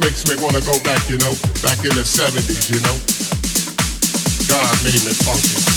makes me wanna go back, you know, back in the 70s, you know. God made me funky.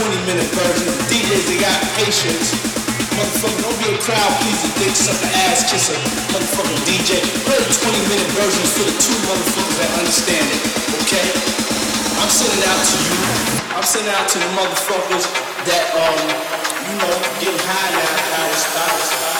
20 minute version. DJs, they got patience. Motherfucker, don't be a crowd pleaser, dick sucker, ass kisser. Motherfucker, DJ. Play the 20 minute versions for the two motherfuckers that understand it, okay? I'm sending out to you. I'm sending out to the motherfuckers that, um, you know, get high now. I was, I.